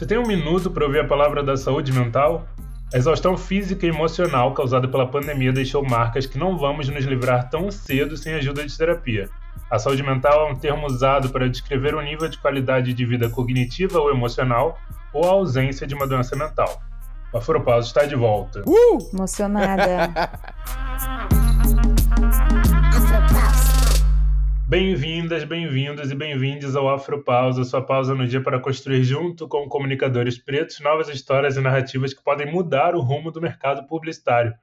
Você tem um minuto para ouvir a palavra da saúde mental? A exaustão física e emocional causada pela pandemia deixou marcas que não vamos nos livrar tão cedo sem ajuda de terapia. A saúde mental é um termo usado para descrever o nível de qualidade de vida cognitiva ou emocional ou a ausência de uma doença mental. O Afropausa está de volta. Uh! Emocionada. Bem-vindas, bem-vindos e bem-vindos ao Afropausa, sua pausa no dia para construir junto com comunicadores pretos novas histórias e narrativas que podem mudar o rumo do mercado publicitário.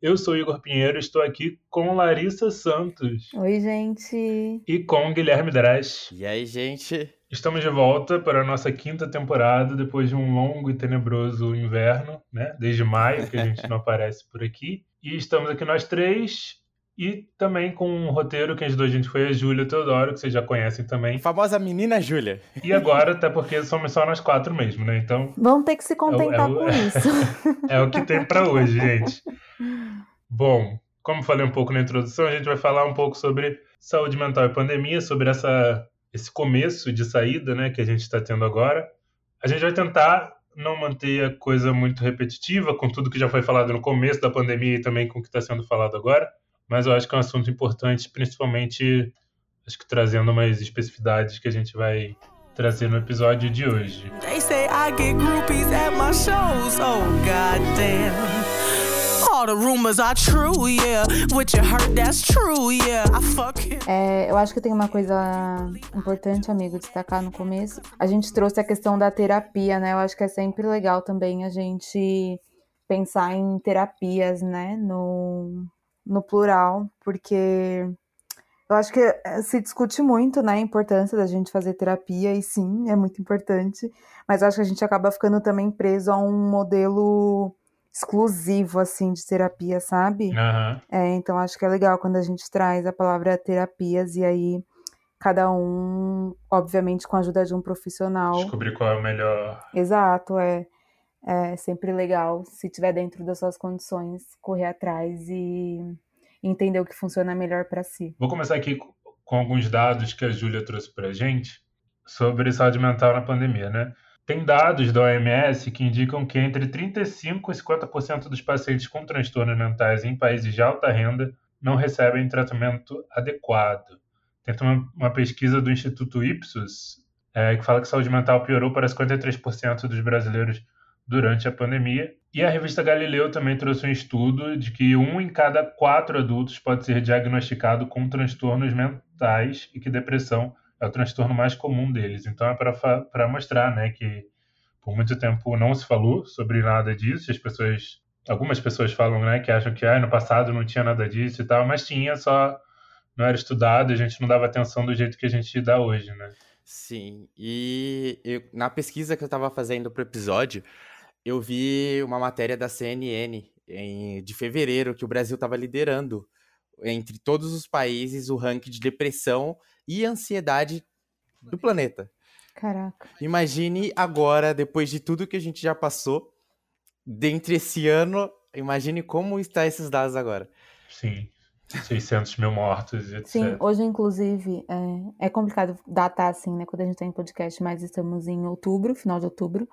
Eu sou Igor Pinheiro, estou aqui com Larissa Santos. Oi, gente. E com Guilherme Dras. E aí, gente? Estamos de volta para a nossa quinta temporada, depois de um longo e tenebroso inverno, né? Desde maio que a gente não aparece por aqui. E estamos aqui nós três, e também com um roteiro que ajudou a gente foi a Júlia Teodoro, que vocês já conhecem também. A famosa menina Júlia. E agora, até porque somos só nós quatro mesmo, né? Então. Vão ter que se contentar é o, é o, com isso. é o que tem para hoje, gente. Bom, como falei um pouco na introdução, a gente vai falar um pouco sobre saúde mental e pandemia, sobre essa, esse começo de saída né, que a gente está tendo agora. A gente vai tentar não manter a coisa muito repetitiva com tudo que já foi falado no começo da pandemia e também com o que está sendo falado agora mas eu acho que é um assunto importante, principalmente acho que trazendo umas especificidades que a gente vai trazer no episódio de hoje. É, eu acho que tem uma coisa importante, amigo, destacar no começo. A gente trouxe a questão da terapia, né? Eu acho que é sempre legal também a gente pensar em terapias, né? No, no plural, porque eu acho que eh, se discute muito, né, a importância da gente fazer terapia, e sim, é muito importante, mas acho que a gente acaba ficando também preso a um modelo exclusivo, assim, de terapia, sabe? Uhum. É, então acho que é legal quando a gente traz a palavra terapias e aí cada um, obviamente, com a ajuda de um profissional. Descobrir qual é o melhor. Exato, é. É sempre legal, se tiver dentro das suas condições, correr atrás e entender o que funciona melhor para si. Vou começar aqui com alguns dados que a Júlia trouxe para a gente sobre saúde mental na pandemia, né? Tem dados da OMS que indicam que entre 35% e 50% dos pacientes com transtornos mentais em países de alta renda não recebem tratamento adequado. Tem uma, uma pesquisa do Instituto Ipsos é, que fala que saúde mental piorou para 53% dos brasileiros durante a pandemia. E a revista Galileu também trouxe um estudo de que um em cada quatro adultos pode ser diagnosticado com transtornos mentais e que depressão é o transtorno mais comum deles. Então é para mostrar né, que por muito tempo não se falou sobre nada disso. As pessoas, algumas pessoas falam né, que acham que ah, no passado não tinha nada disso e tal, mas tinha, só não era estudado, a gente não dava atenção do jeito que a gente dá hoje, né? Sim, e eu, na pesquisa que eu estava fazendo para o episódio, eu vi uma matéria da CNN em, de fevereiro que o Brasil estava liderando entre todos os países o ranking de depressão e ansiedade do planeta. Caraca. Imagine agora, depois de tudo que a gente já passou, dentre esse ano, imagine como está esses dados agora. Sim. 600 mil mortos, etc. Sim, hoje, inclusive, é, é complicado datar assim, né, quando a gente tem podcast, mas estamos em outubro, final de outubro,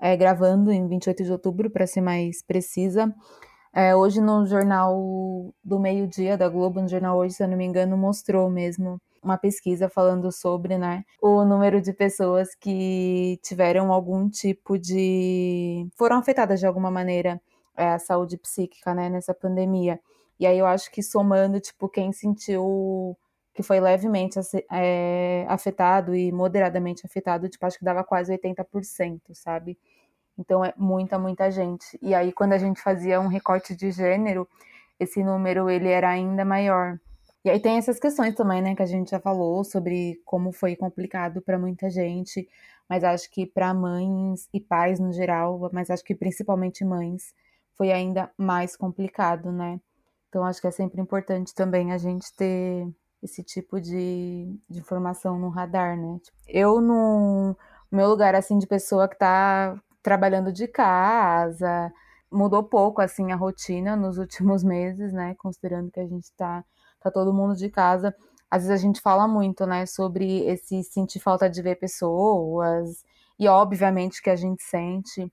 é, gravando em 28 de outubro, para ser mais precisa. É, hoje no jornal do meio-dia da Globo, no jornal hoje, se eu não me engano, mostrou mesmo uma pesquisa falando sobre né, o número de pessoas que tiveram algum tipo de. foram afetadas de alguma maneira é, a saúde psíquica né, nessa pandemia. E aí eu acho que somando, tipo, quem sentiu que foi levemente é, afetado e moderadamente afetado, tipo, acho que dava quase 80%, sabe? Então é muita, muita gente. E aí quando a gente fazia um recorte de gênero, esse número ele era ainda maior. E aí tem essas questões também, né, que a gente já falou sobre como foi complicado para muita gente, mas acho que para mães e pais no geral, mas acho que principalmente mães, foi ainda mais complicado, né? Então acho que é sempre importante também a gente ter esse tipo de, de informação no radar, né? Eu, no meu lugar, assim, de pessoa que tá trabalhando de casa, mudou pouco, assim, a rotina nos últimos meses, né? Considerando que a gente tá, tá todo mundo de casa. Às vezes a gente fala muito, né, sobre esse sentir falta de ver pessoas E obviamente que a gente sente,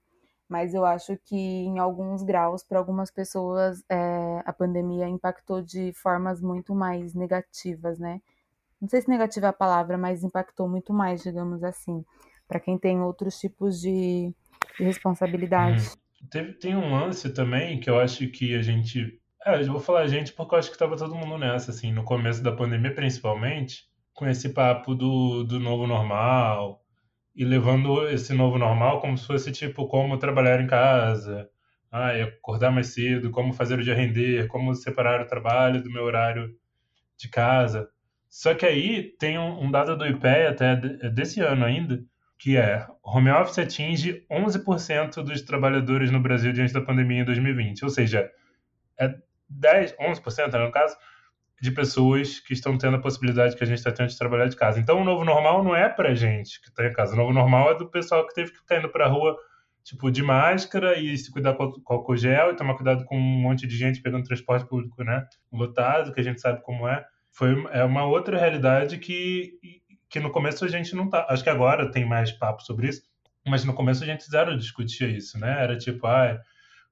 mas eu acho que em alguns graus, para algumas pessoas, é, a pandemia impactou de formas muito mais negativas, né? Não sei se negativa é a palavra, mas impactou muito mais, digamos assim, para quem tem outros tipos de, de responsabilidade. Hum. Teve, tem um lance também que eu acho que a gente. É, eu vou falar a gente porque eu acho que estava todo mundo nessa, assim, no começo da pandemia, principalmente, com esse papo do, do novo normal, e levando esse novo normal como se fosse tipo como trabalhar em casa, ah, acordar mais cedo, como fazer o dia render, como separar o trabalho do meu horário de casa. Só que aí tem um, um dado do IPEA até desse ano ainda, que é home office atinge 11% dos trabalhadores no Brasil diante da pandemia em 2020, ou seja, é 10, 11%, né, no caso, de pessoas que estão tendo a possibilidade que a gente está tendo de trabalhar de casa. Então, o novo normal não é para gente que está em casa. O novo normal é do pessoal que teve que ficar indo para a rua, tipo, de máscara e se cuidar com álcool gel e tomar cuidado com um monte de gente pegando transporte público, né? Lotado, que a gente sabe como é. Foi, é uma outra realidade que, que no começo a gente não tá. Acho que agora tem mais papo sobre isso, mas no começo a gente zero discutia isso, né? Era tipo, ah,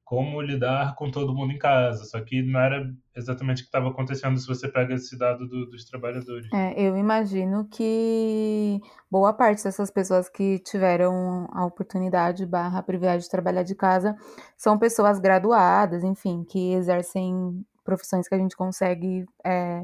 como lidar com todo mundo em casa. Só que não era exatamente o que estava acontecendo se você pega esse dado do, dos trabalhadores. É, eu imagino que boa parte dessas pessoas que tiveram a oportunidade barra privilégio de trabalhar de casa são pessoas graduadas, enfim, que exercem profissões que a gente consegue é,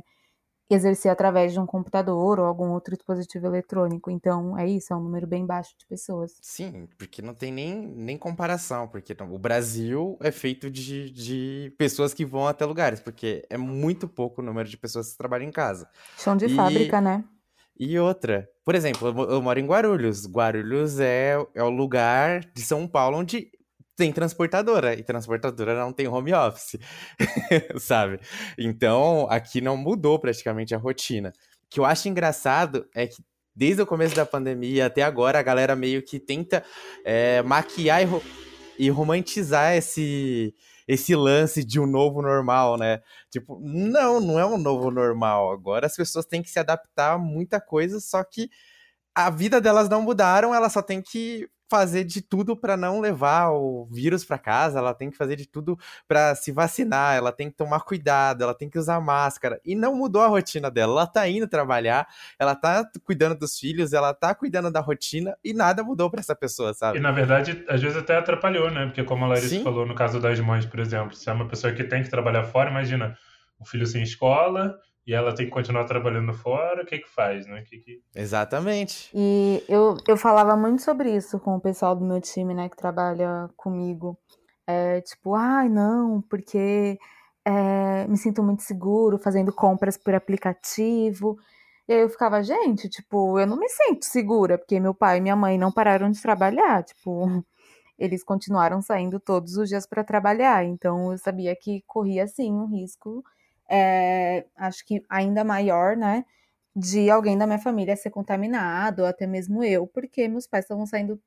exercer através de um computador ou algum outro dispositivo eletrônico. Então, é isso, é um número bem baixo de pessoas. Sim, porque não tem nem, nem comparação, porque o Brasil é feito de, de pessoas que vão até lugares, porque é muito pouco o número de pessoas que trabalham em casa. Chão de e... fábrica, né? E outra, por exemplo, eu, moro em Guarulhos. Guarulhos é, é o lugar de São Paulo onde tem transportadora e transportadora não tem home office, sabe? Então aqui não mudou praticamente a rotina. O que eu acho engraçado é que desde o começo da pandemia até agora a galera meio que tenta é, maquiar e, ro e romantizar esse esse lance de um novo normal, né? Tipo, não, não é um novo normal. Agora as pessoas têm que se adaptar a muita coisa, só que a vida delas não mudaram, elas só têm que fazer de tudo para não levar o vírus para casa, ela tem que fazer de tudo para se vacinar, ela tem que tomar cuidado, ela tem que usar máscara. E não mudou a rotina dela. Ela tá indo trabalhar, ela tá cuidando dos filhos, ela tá cuidando da rotina e nada mudou para essa pessoa, sabe? E na verdade, às vezes até atrapalhou, né? Porque como a Larissa Sim. falou no caso das mães, por exemplo, se é uma pessoa que tem que trabalhar fora, imagina, o filho sem escola, e ela tem que continuar trabalhando fora, o que que faz, né? Que que... Exatamente. E eu, eu falava muito sobre isso com o pessoal do meu time, né, que trabalha comigo. É, tipo, ai, não, porque é, me sinto muito seguro fazendo compras por aplicativo. E aí eu ficava, gente, tipo, eu não me sinto segura, porque meu pai e minha mãe não pararam de trabalhar, tipo, eles continuaram saindo todos os dias para trabalhar. Então eu sabia que corria sim um risco é, acho que ainda maior, né? De alguém da minha família ser contaminado, até mesmo eu, porque meus pais estavam saindo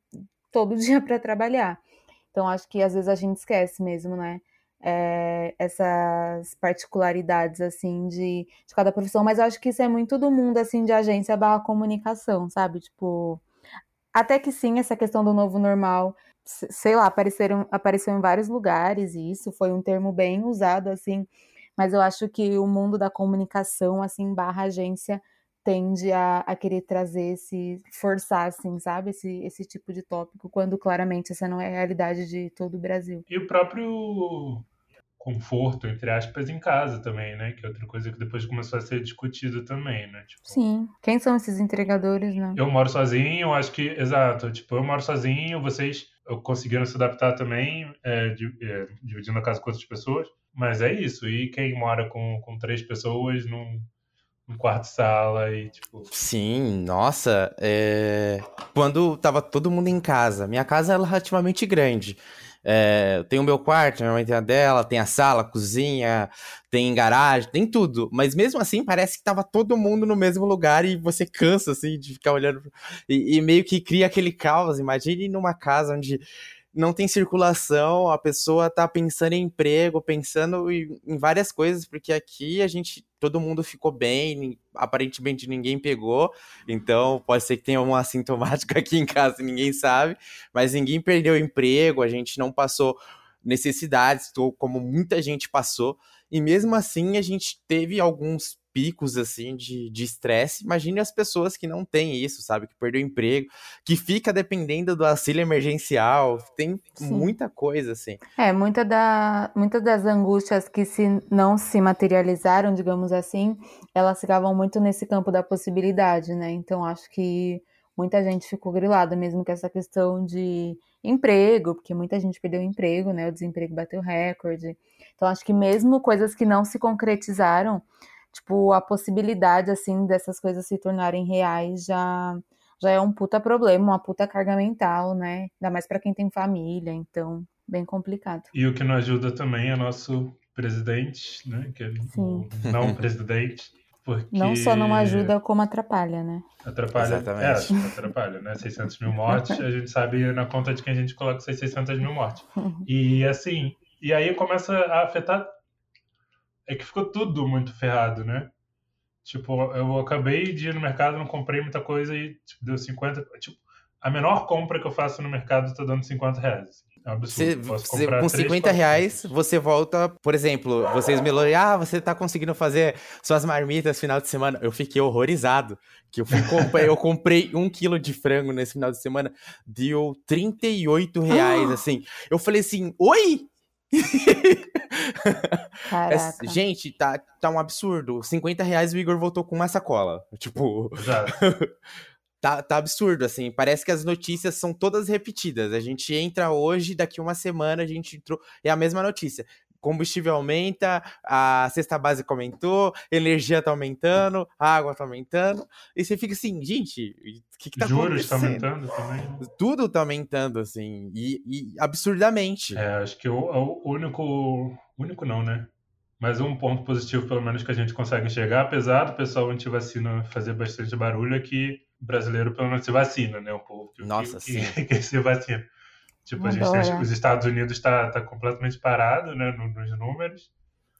todo dia para trabalhar. Então, acho que às vezes a gente esquece mesmo, né? É, essas particularidades, assim, de, de cada profissão, mas eu acho que isso é muito do mundo, assim, de agência barra comunicação, sabe? Tipo, até que sim, essa questão do novo normal, sei lá, apareceram, apareceu em vários lugares, e isso foi um termo bem usado, assim, mas eu acho que o mundo da comunicação, assim, barra agência, tende a, a querer trazer esse, forçar, assim, sabe, esse, esse tipo de tópico, quando claramente essa não é a realidade de todo o Brasil. E o próprio conforto, entre aspas, em casa também, né? Que é outra coisa que depois começou a ser discutida também, né? Tipo, Sim. Quem são esses entregadores, né? Eu moro sozinho, acho que, exato, tipo, eu moro sozinho, vocês conseguiram se adaptar também, é, é, dividindo a casa com outras pessoas. Mas é isso. E quem mora com, com três pessoas num, num quarto-sala e tipo. Sim, nossa. É... Quando tava todo mundo em casa, minha casa é relativamente grande. É, tem o meu quarto, minha mãe tem a dela, tem a sala, a cozinha, tem garagem, tem tudo. Mas mesmo assim, parece que tava todo mundo no mesmo lugar e você cansa, assim, de ficar olhando. E, e meio que cria aquele caos. Imagine numa casa onde não tem circulação, a pessoa tá pensando em emprego, pensando em, várias coisas, porque aqui a gente, todo mundo ficou bem, aparentemente ninguém pegou, então pode ser que tenha um assintomático aqui em casa, ninguém sabe, mas ninguém perdeu emprego, a gente não passou necessidades, como muita gente passou, e mesmo assim a gente teve alguns picos assim de estresse. Imagine as pessoas que não têm isso, sabe? Que perdeu o emprego, que fica dependendo do auxílio emergencial. Tem Sim. muita coisa assim. É, muita da, muitas das angústias que se não se materializaram, digamos assim, elas ficavam muito nesse campo da possibilidade, né? Então acho que muita gente ficou grilada mesmo com essa questão de emprego, porque muita gente perdeu emprego, né? O desemprego bateu recorde. Então acho que mesmo coisas que não se concretizaram, tipo, a possibilidade, assim, dessas coisas se tornarem reais já, já é um puta problema, uma puta carga mental, né? Ainda mais para quem tem família, então, bem complicado. E o que não ajuda também é nosso presidente, né? Que é Sim. o não presidente. Porque... Não só não ajuda, como atrapalha, né? Atrapalha, Exatamente. é, atrapalha, né? 600 mil mortes, a gente sabe na conta de quem a gente coloca 600 mil mortes. E assim, e aí começa a afetar é que ficou tudo muito ferrado, né? Tipo, eu acabei de ir no mercado, não comprei muita coisa e tipo, deu 50. Tipo, a menor compra que eu faço no mercado está dando 50 reais. É um absurdo. Você, com 50 reais, você volta, por exemplo, vocês me ah, você tá conseguindo fazer suas marmitas final de semana. Eu fiquei horrorizado. Que eu, fui eu comprei um quilo de frango nesse final de semana, deu 38 reais, assim. Eu falei assim, oi? É, gente, tá, tá um absurdo. 50 reais o Igor voltou com uma sacola. Tipo. tá, tá absurdo, assim. Parece que as notícias são todas repetidas. A gente entra hoje, daqui uma semana a gente entrou. É a mesma notícia combustível aumenta, a cesta básica aumentou, energia tá aumentando, a água tá aumentando, e você fica assim, gente, o que, que tá Juros tá aumentando também. Tudo tá aumentando, assim, e, e absurdamente. É, acho que o, o único, único não, né? Mas um ponto positivo, pelo menos, que a gente consegue enxergar, apesar do pessoal anti-vacina fazer bastante barulho, é que o brasileiro pelo menos se vacina, né? O povo que, Nossa, que, sim. que se vacina. Tipo, a gente tem, os Estados Unidos está tá completamente parado, né, nos números.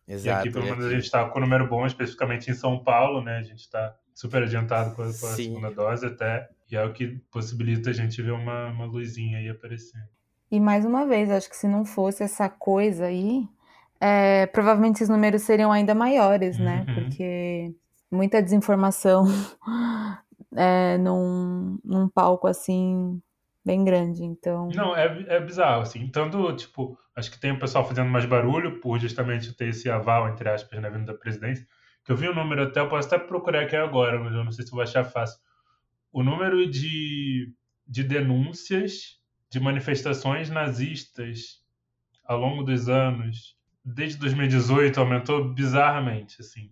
Exato. E aqui, pelo menos, a gente está com o número bom, especificamente em São Paulo, né? A gente está super adiantado com a, com a segunda dose até. E é o que possibilita a gente ver uma, uma luzinha aí aparecendo. E mais uma vez, acho que se não fosse essa coisa aí, é, provavelmente esses números seriam ainda maiores, né? Uhum. Porque muita desinformação é, num, num palco assim bem grande, então. Não, é, é bizarro, assim. Tanto, tipo, acho que tem o pessoal fazendo mais barulho por justamente ter esse aval, entre aspas, na vinda da presidência. Que eu vi o número até, eu posso até procurar aqui agora, mas eu não sei se vou achar fácil. O número de, de denúncias de manifestações nazistas ao longo dos anos, desde 2018, aumentou bizarramente, assim.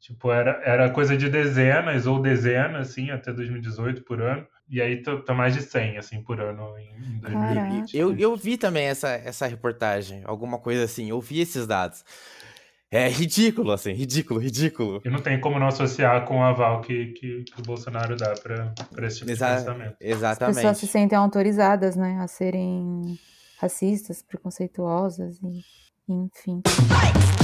Tipo, era, era coisa de dezenas ou dezenas, assim, até 2018 por ano. E aí tá, mais de 100, assim, por ano em, 2020. Eu, eu vi também essa, essa reportagem, alguma coisa assim, eu vi esses dados. É ridículo, assim, ridículo, ridículo. E não tem como não associar com o aval que, que, que o Bolsonaro dá para esse tipo Exa de pensamento. Exatamente. As pessoas se sentem autorizadas, né, a serem racistas, preconceituosas, e, enfim. Não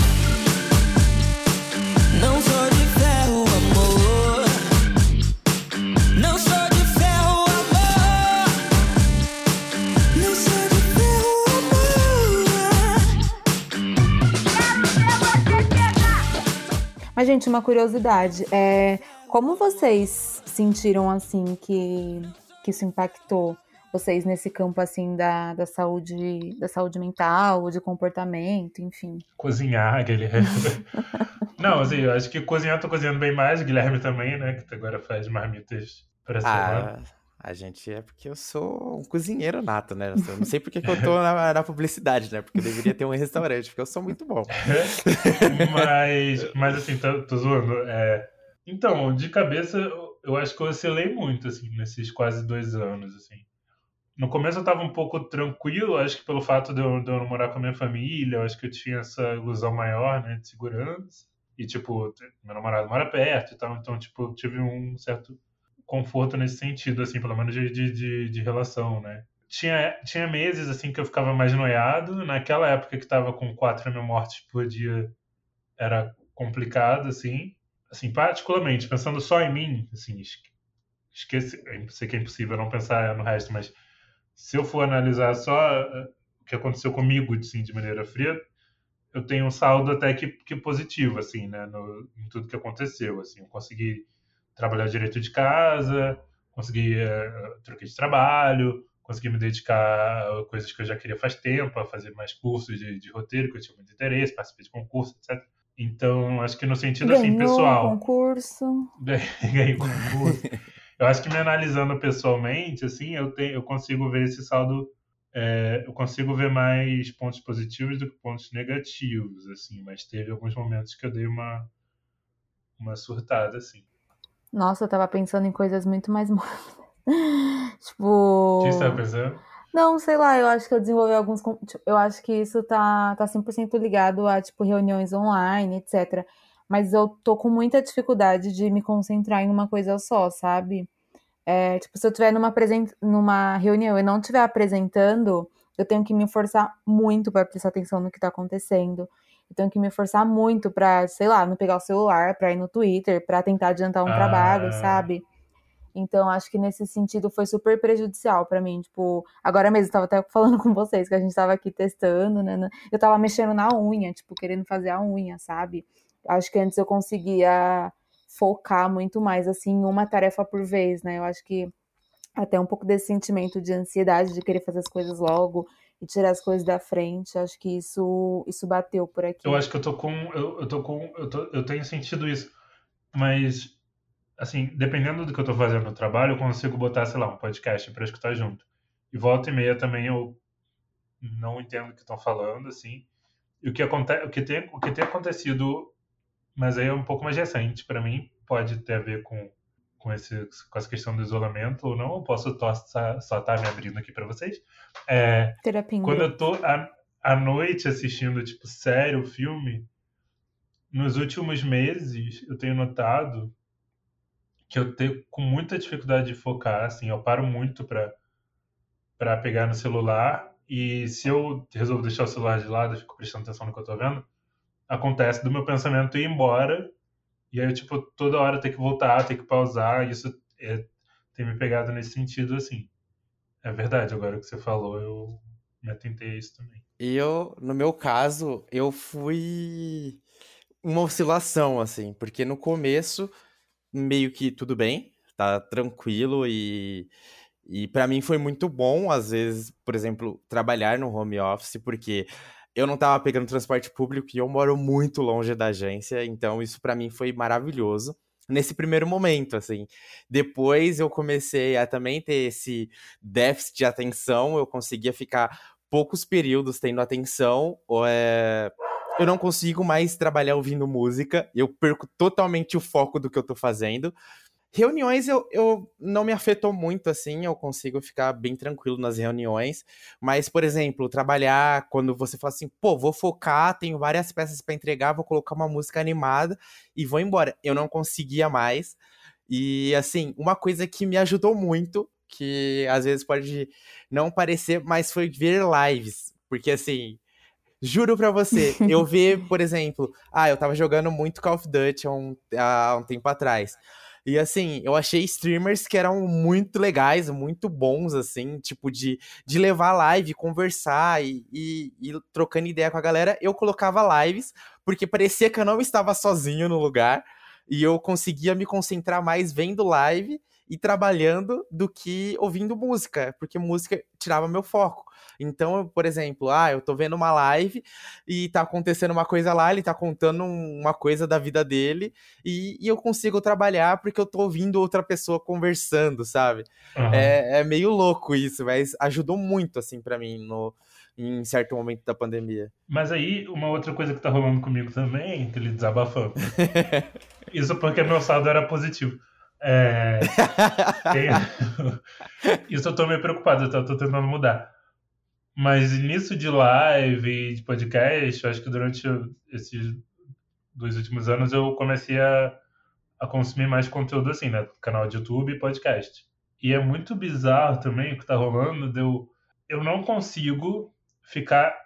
Mas, gente, uma curiosidade. É, como vocês sentiram, assim, que, que isso impactou vocês nesse campo, assim, da, da saúde da saúde mental, de comportamento, enfim? Cozinhar, Guilherme. Não, assim, eu acho que cozinhar, tô cozinhando bem mais. Guilherme também, né? Que agora faz marmitas para semana. A gente é porque eu sou um cozinheiro nato, né? Eu não sei porque que eu tô na, na, publicidade, né? Porque eu deveria ter um restaurante, porque eu sou muito bom. mas, mas assim, tô, tô zoando. É... Então, de cabeça, eu acho que eu oscilei muito, assim, nesses quase dois anos, assim. No começo eu tava um pouco tranquilo, acho que pelo fato de eu, de eu morar com a minha família, eu acho que eu tinha essa ilusão maior, né, de segurança. E, tipo, meu namorado mora perto e tal, então, tipo, eu tive um certo conforto nesse sentido, assim, pelo menos de, de, de relação, né? tinha, tinha meses assim que eu ficava mais noiado. Naquela época que tava com 4 mil mortes por dia, era complicado, assim. Assim, particularmente, pensando só em mim, assim, esqueci, sei que é impossível não pensar no resto, mas se eu for analisar só eh, o que aconteceu comigo, assim, de maneira fria, eu tenho um saldo até que, que positivo, assim, né, no, em tudo que aconteceu, assim, eu consegui trabalhar direito de casa, consegui uh, troquei de trabalho, consegui me dedicar a coisas que eu já queria faz tempo, a fazer mais cursos de, de roteiro, que eu tinha muito interesse, participei de concurso, etc. Então, acho que no sentido Ganhou assim, pessoal. concurso. Ganhei concurso. eu acho que me analisando pessoalmente, assim, eu, tenho, eu consigo ver esse saldo. É, eu consigo ver mais pontos positivos do que pontos negativos, assim, mas teve alguns momentos que eu dei uma, uma surtada, assim. Nossa, eu tava pensando em coisas muito mais tipo. O que você tá pensando? Não, sei lá, eu acho que eu desenvolvi alguns. Tipo, eu acho que isso tá, tá 100% ligado a, tipo, reuniões online, etc. Mas eu tô com muita dificuldade de me concentrar em uma coisa só, sabe? É, tipo, se eu estiver numa, numa reunião e não estiver apresentando, eu tenho que me forçar muito para prestar atenção no que tá acontecendo. Eu tenho que me forçar muito para, sei lá, não pegar o celular, para ir no Twitter, para tentar adiantar um ah. trabalho, sabe? Então, acho que nesse sentido foi super prejudicial para mim. Tipo, agora mesmo, eu tava até falando com vocês que a gente tava aqui testando, né, né? Eu tava mexendo na unha, tipo, querendo fazer a unha, sabe? Acho que antes eu conseguia focar muito mais, assim, em uma tarefa por vez, né? Eu acho que até um pouco desse sentimento de ansiedade de querer fazer as coisas logo e tirar as coisas da frente. Acho que isso isso bateu por aqui. Eu acho que eu tô com eu, eu tô com eu, tô, eu tenho sentido isso, mas assim, dependendo do que eu tô fazendo no trabalho, eu consigo botar, sei lá, um podcast para escutar junto. E volta e meia também eu não entendo o que estão falando, assim. E o que acontece, o que tem, o que tem acontecido, mas aí é um pouco mais recente para mim, pode ter a ver com com, esse, com essa questão do isolamento ou não, eu posso só estar tá me abrindo aqui para vocês. É, Terapia. Quando eu tô à, à noite assistindo, tipo, sério, filme, nos últimos meses eu tenho notado que eu tenho com muita dificuldade de focar, assim, eu paro muito para para pegar no celular e se eu resolvo deixar o celular de lado, eu fico prestando atenção no que eu tô vendo, acontece do meu pensamento ir embora e aí tipo, toda hora ter que voltar, ter que pausar, isso é, tem me pegado nesse sentido, assim. É verdade, agora que você falou, eu me atentei a isso também. Eu, no meu caso, eu fui uma oscilação, assim, porque no começo, meio que tudo bem, tá tranquilo e. E para mim foi muito bom, às vezes, por exemplo, trabalhar no home office, porque eu não tava pegando transporte público e eu moro muito longe da agência, então isso para mim foi maravilhoso nesse primeiro momento, assim. Depois eu comecei a também ter esse déficit de atenção, eu conseguia ficar poucos períodos tendo atenção, é... eu não consigo mais trabalhar ouvindo música, eu perco totalmente o foco do que eu tô fazendo. Reuniões eu, eu não me afetou muito assim, eu consigo ficar bem tranquilo nas reuniões. Mas, por exemplo, trabalhar quando você fala assim, pô, vou focar, tenho várias peças para entregar, vou colocar uma música animada e vou embora. Eu não conseguia mais. E assim, uma coisa que me ajudou muito, que às vezes pode não parecer, mas foi ver lives. Porque assim, Juro pra você, eu vi, por exemplo, ah, eu tava jogando muito Call of Duty há um, há um tempo atrás. E assim, eu achei streamers que eram muito legais, muito bons, assim, tipo, de, de levar live, conversar e, e, e trocando ideia com a galera. Eu colocava lives, porque parecia que eu não estava sozinho no lugar. E eu conseguia me concentrar mais vendo live e trabalhando do que ouvindo música, porque música tirava meu foco. Então, por exemplo, ah, eu tô vendo uma live e tá acontecendo uma coisa lá, ele tá contando uma coisa da vida dele e, e eu consigo trabalhar porque eu tô ouvindo outra pessoa conversando, sabe? Uhum. É, é meio louco isso, mas ajudou muito, assim, para mim no, em certo momento da pandemia. Mas aí, uma outra coisa que tá rolando comigo também, ele desabafando. Isso porque meu saldo era positivo. É... Isso eu tô meio preocupado, eu tô, tô tentando mudar. Mas nisso de live e de podcast, eu acho que durante esses dois últimos anos eu comecei a, a consumir mais conteúdo assim, né? Canal de YouTube e podcast. E é muito bizarro também o que tá rolando de eu eu não consigo ficar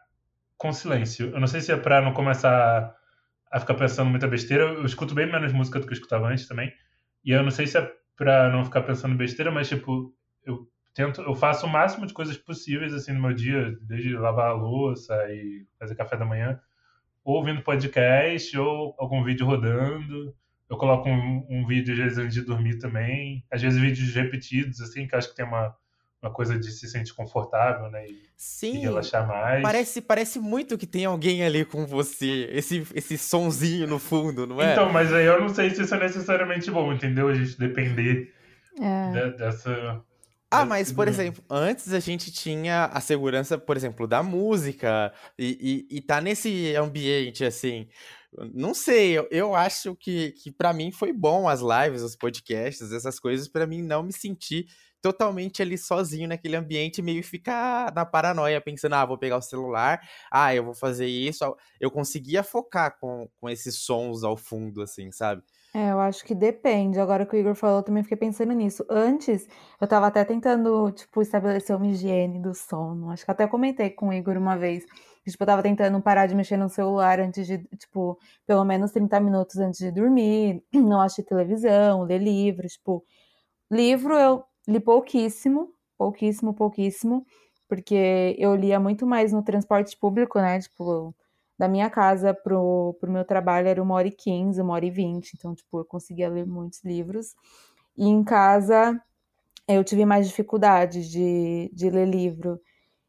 com silêncio. Eu não sei se é pra não começar a ficar pensando muita besteira. Eu escuto bem menos música do que eu escutava antes também. E eu não sei se é pra não ficar pensando besteira, mas tipo, eu tento, eu faço o máximo de coisas possíveis assim no meu dia, desde lavar a louça e fazer café da manhã, ou ouvindo podcast, ou algum vídeo rodando. Eu coloco um, um vídeo às vezes antes de dormir também. Às vezes vídeos repetidos, assim, que acho que tem uma, uma coisa de se sentir confortável, né? E, Sim. e relaxar mais. Parece, parece muito que tem alguém ali com você. Esse, esse sonzinho no fundo, não é? Então, mas aí eu não sei se isso é necessariamente bom, entendeu? A gente depender É. de- dessa. Ah, mas, por exemplo, antes a gente tinha a segurança, por exemplo, da música e, e, e tá nesse ambiente, assim. Não sei, eu, eu acho que, que para mim foi bom as lives, os podcasts, essas coisas, pra mim não me sentir totalmente ali sozinho naquele ambiente, meio ficar na paranoia, pensando, ah, vou pegar o celular, ah, eu vou fazer isso. Eu conseguia focar com, com esses sons ao fundo, assim, sabe? É, eu acho que depende. Agora que o Igor falou, eu também fiquei pensando nisso. Antes, eu tava até tentando, tipo, estabelecer uma higiene do sono. Acho que até comentei com o Igor uma vez. Tipo, eu tava tentando parar de mexer no celular antes de, tipo, pelo menos 30 minutos antes de dormir, não assistir televisão, ler livro, tipo, livro eu li pouquíssimo, pouquíssimo, pouquíssimo, porque eu lia muito mais no transporte público, né? Tipo, da minha casa pro, pro meu trabalho era uma hora e quinze, uma hora e vinte, então, tipo, eu conseguia ler muitos livros. E em casa eu tive mais dificuldade de, de ler livro.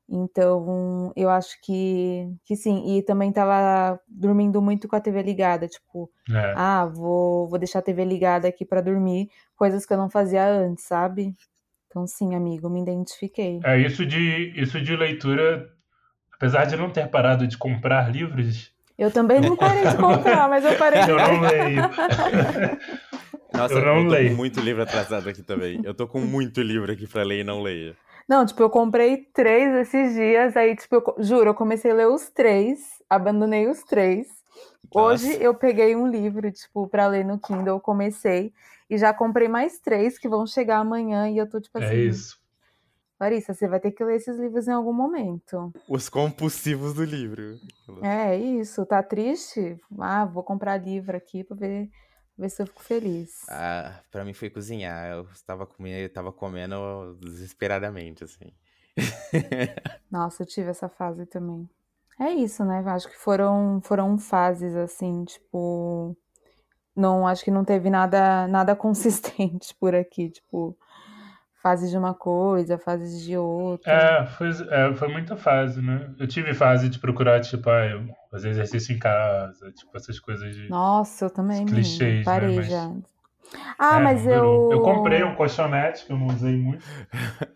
Então, eu acho que, que sim. E também tava dormindo muito com a TV ligada, tipo, É. ah, vou, vou deixar a TV ligada aqui pra dormir, coisas que eu não fazia antes, sabe? Então, sim, amigo, me identifiquei. É, isso de, isso de leitura, apesar de não ter parado de comprar livros, Eu também não parei de comprar, mas eu parei de eu não leio. Nossa, Eu não tô leio. com muito livro atrasado aqui também. Eu tô com muito livro aqui pra ler e não leio. Não, tipo, eu comprei três esses dias, aí, tipo, eu juro, eu comecei a ler os três, abandonei os três. Hoje Nossa. eu peguei um livro, tipo, pra ler no Kindle, comecei, e já comprei mais três que vão chegar amanhã, e eu tô, tipo É assim, isso. Larissa, você vai ter que ler esses livros em algum momento. Os compulsivos do livro. É isso, tá triste? Ah, vou comprar livro aqui pra ver, ver se eu fico feliz. Ah, pra mim foi cozinhar. Eu estava comendo, eu tava comendo desesperadamente, assim. Nossa, eu tive essa fase também. É isso, né? Acho que foram, foram fases assim, tipo, não, acho que não teve nada, nada consistente por aqui, tipo, fases de uma coisa, fases de outra. É, foi, é, foi muita fase, né? Eu tive fase de procurar, tipo, ah, eu fazer exercício em casa, tipo, essas coisas de. Nossa, eu também, clichês, né? parei Mas- já. Ah, É, mas eu. Eu comprei um colchonete que eu não usei muito.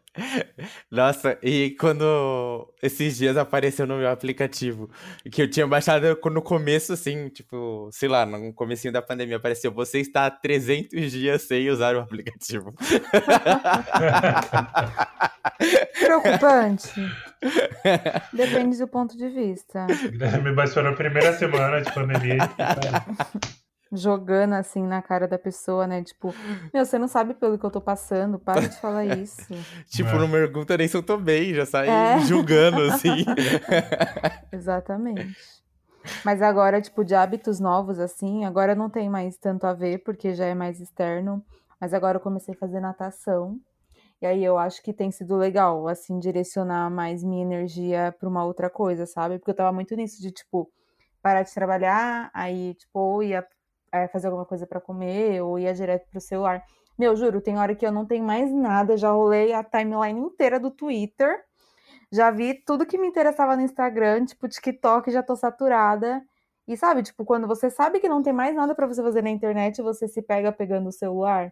Nossa, e quando esses dias apareceu no meu aplicativo, que eu tinha baixado no começo, assim, tipo, sei lá, no comecinho da pandemia, apareceu, você está há 300 dias sem usar o aplicativo. preocupante. Depende do ponto de vista. Me baixou na primeira semana de pandemia. Jogando assim na cara da pessoa, né? Tipo, meu, você não sabe pelo que eu tô passando, para de falar isso. tipo, É. não pergunta nem se eu tô bem, já sai É. julgando, assim. Exatamente. Mas agora, tipo, de hábitos novos, assim, agora não tem mais tanto a ver, porque já é mais externo. Mas agora eu comecei a fazer natação. E aí eu acho que tem sido legal, assim, direcionar mais minha energia pra uma outra coisa, sabe? Porque eu tava muito nisso de, tipo, parar de trabalhar, aí, tipo, ou ia é, fazer alguma coisa pra comer, ou ia direto pro celular. Meu, juro, tem hora que eu não tenho mais nada, já rolei a timeline inteira do Twitter. Já vi tudo que me interessava no Instagram, tipo, TikTok, já tô saturada. E sabe, tipo, quando você sabe que não tem mais nada pra você fazer na internet, você se pega pegando o celular.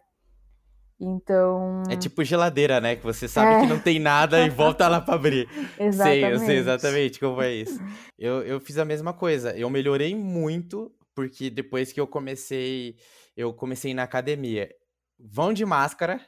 Então, É tipo geladeira, né? Que você sabe É. que não tem nada e volta lá pra abrir. exatamente. Sei, eu sei exatamente como é isso. Eu, eu fiz a mesma coisa. Eu melhorei muito, porque depois que eu comecei, eu comecei na academia. Vão de máscara.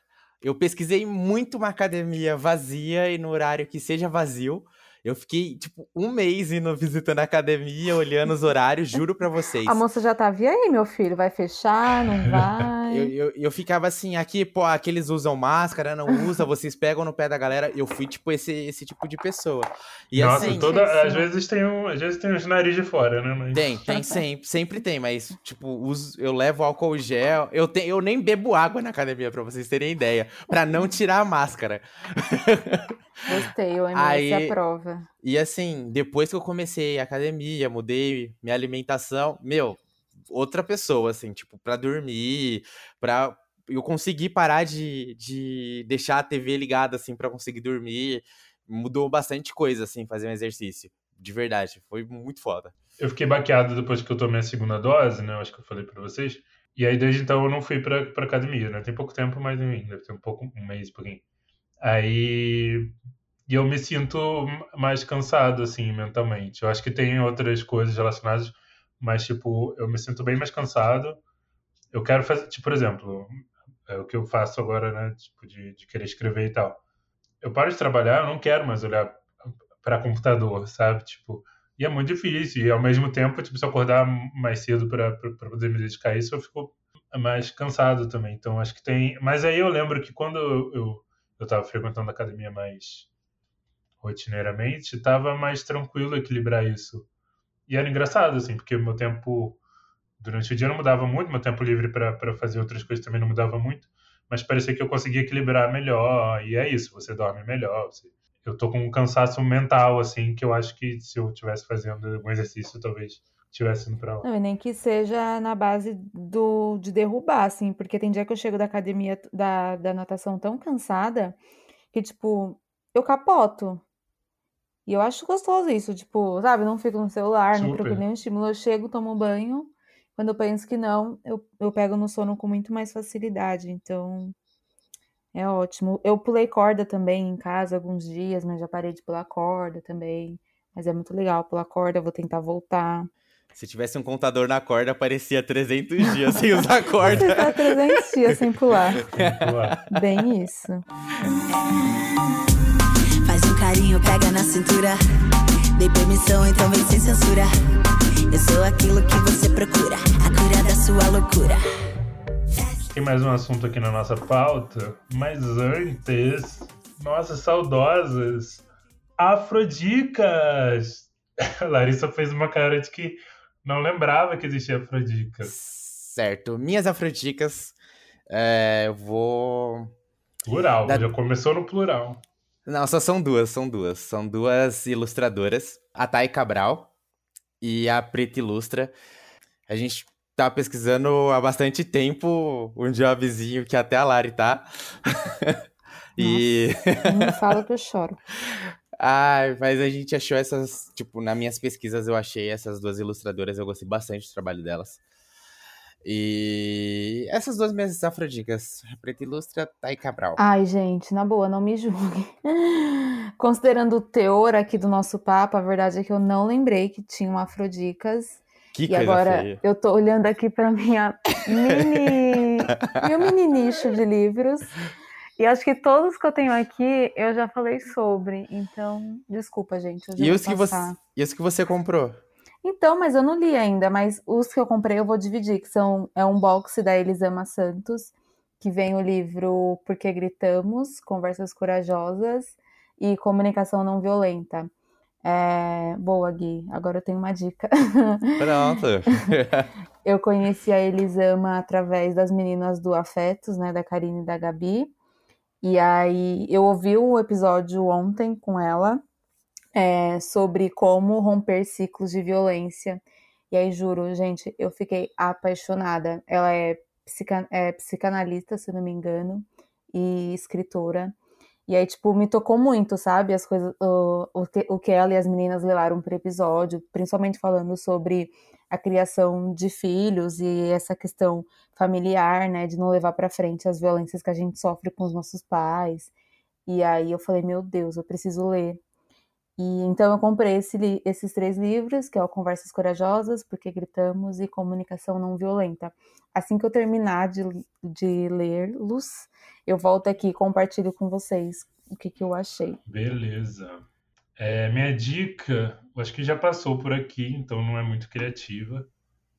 Eu pesquisei muito uma academia vazia e no horário que seja vazio. Eu fiquei, tipo, um mês indo visitando a academia, olhando os horários, juro pra vocês. A moça já tava, e aí, meu filho, vai fechar, não vai? Eu, eu, eu, ficava assim, aqui, pô, aqueles usam máscara, não usa, vocês pegam no pé da galera. Eu fui, tipo, esse, esse tipo de pessoa. E Nossa, assim, toda, às vezes tem um, às vezes tem uns nariz de fora, né? Mas... Tem, tem sempre, sempre tem, mas, tipo, uso, eu levo álcool gel. Eu, te, eu nem bebo água na academia, pra vocês terem ideia, pra não tirar a máscara. Gostei, o MS Aí, aprova. E assim, depois que eu comecei a academia, mudei minha alimentação, meu, outra pessoa, assim, tipo, pra dormir, pra eu conseguir parar de, de deixar a TV ligada, assim, para conseguir dormir. Mudou bastante coisa, assim, fazer um exercício. De verdade, foi muito foda. Eu fiquei baqueado depois que eu tomei a segunda dose, né? Eu acho que eu falei para vocês. E aí, desde então, eu não fui pra, pra academia, né? Tem pouco tempo, mas deve ter um pouco, um mês, pouquinho. Aí. E eu me sinto mais cansado, assim, mentalmente. Eu acho que tem outras coisas relacionadas mas, tipo, eu me sinto bem mais cansado. Eu quero fazer, tipo, por exemplo, é o que eu faço agora, né? Tipo, de, de querer escrever e tal. Eu paro de trabalhar, eu não quero mais olhar para computador, sabe? Tipo, e é muito difícil. E ao mesmo tempo, tipo, se eu acordar mais cedo para poder me dedicar a isso, eu fico mais cansado também. Então, acho que tem. Mas aí eu lembro que quando eu, eu, eu tava frequentando a academia mais rotineiramente, estava mais tranquilo equilibrar isso. E era engraçado, assim, porque o meu tempo durante o dia não mudava muito, meu tempo livre para fazer outras coisas também não mudava muito, mas parecia que eu conseguia equilibrar melhor, e é isso, você dorme melhor, você... eu tô com um cansaço mental, assim, que eu acho que se eu estivesse fazendo um exercício, talvez estivesse indo pra lá. Não, e nem que seja na base do, de derrubar, assim, porque tem dia que eu chego da academia, da, da natação tão cansada, que, tipo, eu capoto. E eu acho gostoso isso, tipo, sabe? Não fico no celular, Super. não procuro nenhum estímulo. Eu chego, tomo banho. Quando eu penso que não, eu, eu pego no sono com muito mais facilidade. Então, é ótimo. Eu pulei corda também em casa alguns dias, mas já parei de pular corda também. Mas é muito legal pular corda, vou tentar voltar. Se tivesse um contador na corda, aparecia 300 dias sem usar corda. Você tá 300 dias sem pular. Bem isso carinho pega na cintura. Dei permissão, então vem sem censura. Eu sou aquilo que você procura, a cura da sua loucura. Tem mais um assunto aqui na nossa pauta, mas antes, nossas saudosas Afrodicas! Larissa fez uma cara de que não lembrava que existia Afrodicas. Certo, minhas Afrodicas, é, eu vou. Plural, da... já começou no plural. Não, só são duas, são duas. São duas ilustradoras, a Thay Cabral e a Preta Ilustra. A gente tá pesquisando há bastante tempo um jobzinho que até a Lari tá. e. Não fala que eu choro. Ah, mas a gente achou essas, tipo, nas minhas pesquisas eu achei essas duas ilustradoras, eu gostei bastante do trabalho delas. E essas duas mesas afrodicas, Preta Ilustra, Thay Cabral. Ai, gente, na boa, não me julgue. Considerando o teor aqui do nosso papo, a verdade é que eu não lembrei que tinham afrodicas. Que e agora feia. eu tô olhando aqui para minha mini, meu mini nicho de livros. E acho que todos que eu tenho aqui eu já falei sobre. Então, desculpa, gente. e, os que você, e os que você comprou? Então, mas eu não li ainda, mas os que eu comprei eu vou dividir, que são é um box da Elisama Santos, que vem o livro Porque Gritamos, Conversas Corajosas e Comunicação Não Violenta. É... Boa, Gui. Agora eu tenho uma dica. Pronto. eu conheci a Elisama através das meninas do Afetos, né, da Karine e da Gabi. E aí eu ouvi o episódio ontem com ela é, sobre como romper ciclos de violência. E aí, juro, gente, eu fiquei apaixonada. Ela é, psica, é psicanalista, se não me engano, e escritora. E aí, tipo, me tocou muito, sabe? As coisas, o, o, que, o que ela e as meninas levaram para episódio, principalmente falando sobre a criação de filhos e essa questão familiar, né, de não levar para frente as violências que a gente sofre com os nossos pais. E aí eu falei, meu Deus, eu preciso ler e então eu comprei esse, esses três livros, que é o Conversas Corajosas, Porque Gritamos e Comunicação Não Violenta. Assim que eu terminar de, de lê-los, eu volto aqui e compartilho com vocês o que, que eu achei. Beleza. É, minha dica, acho que já passou por aqui, então não é muito criativa.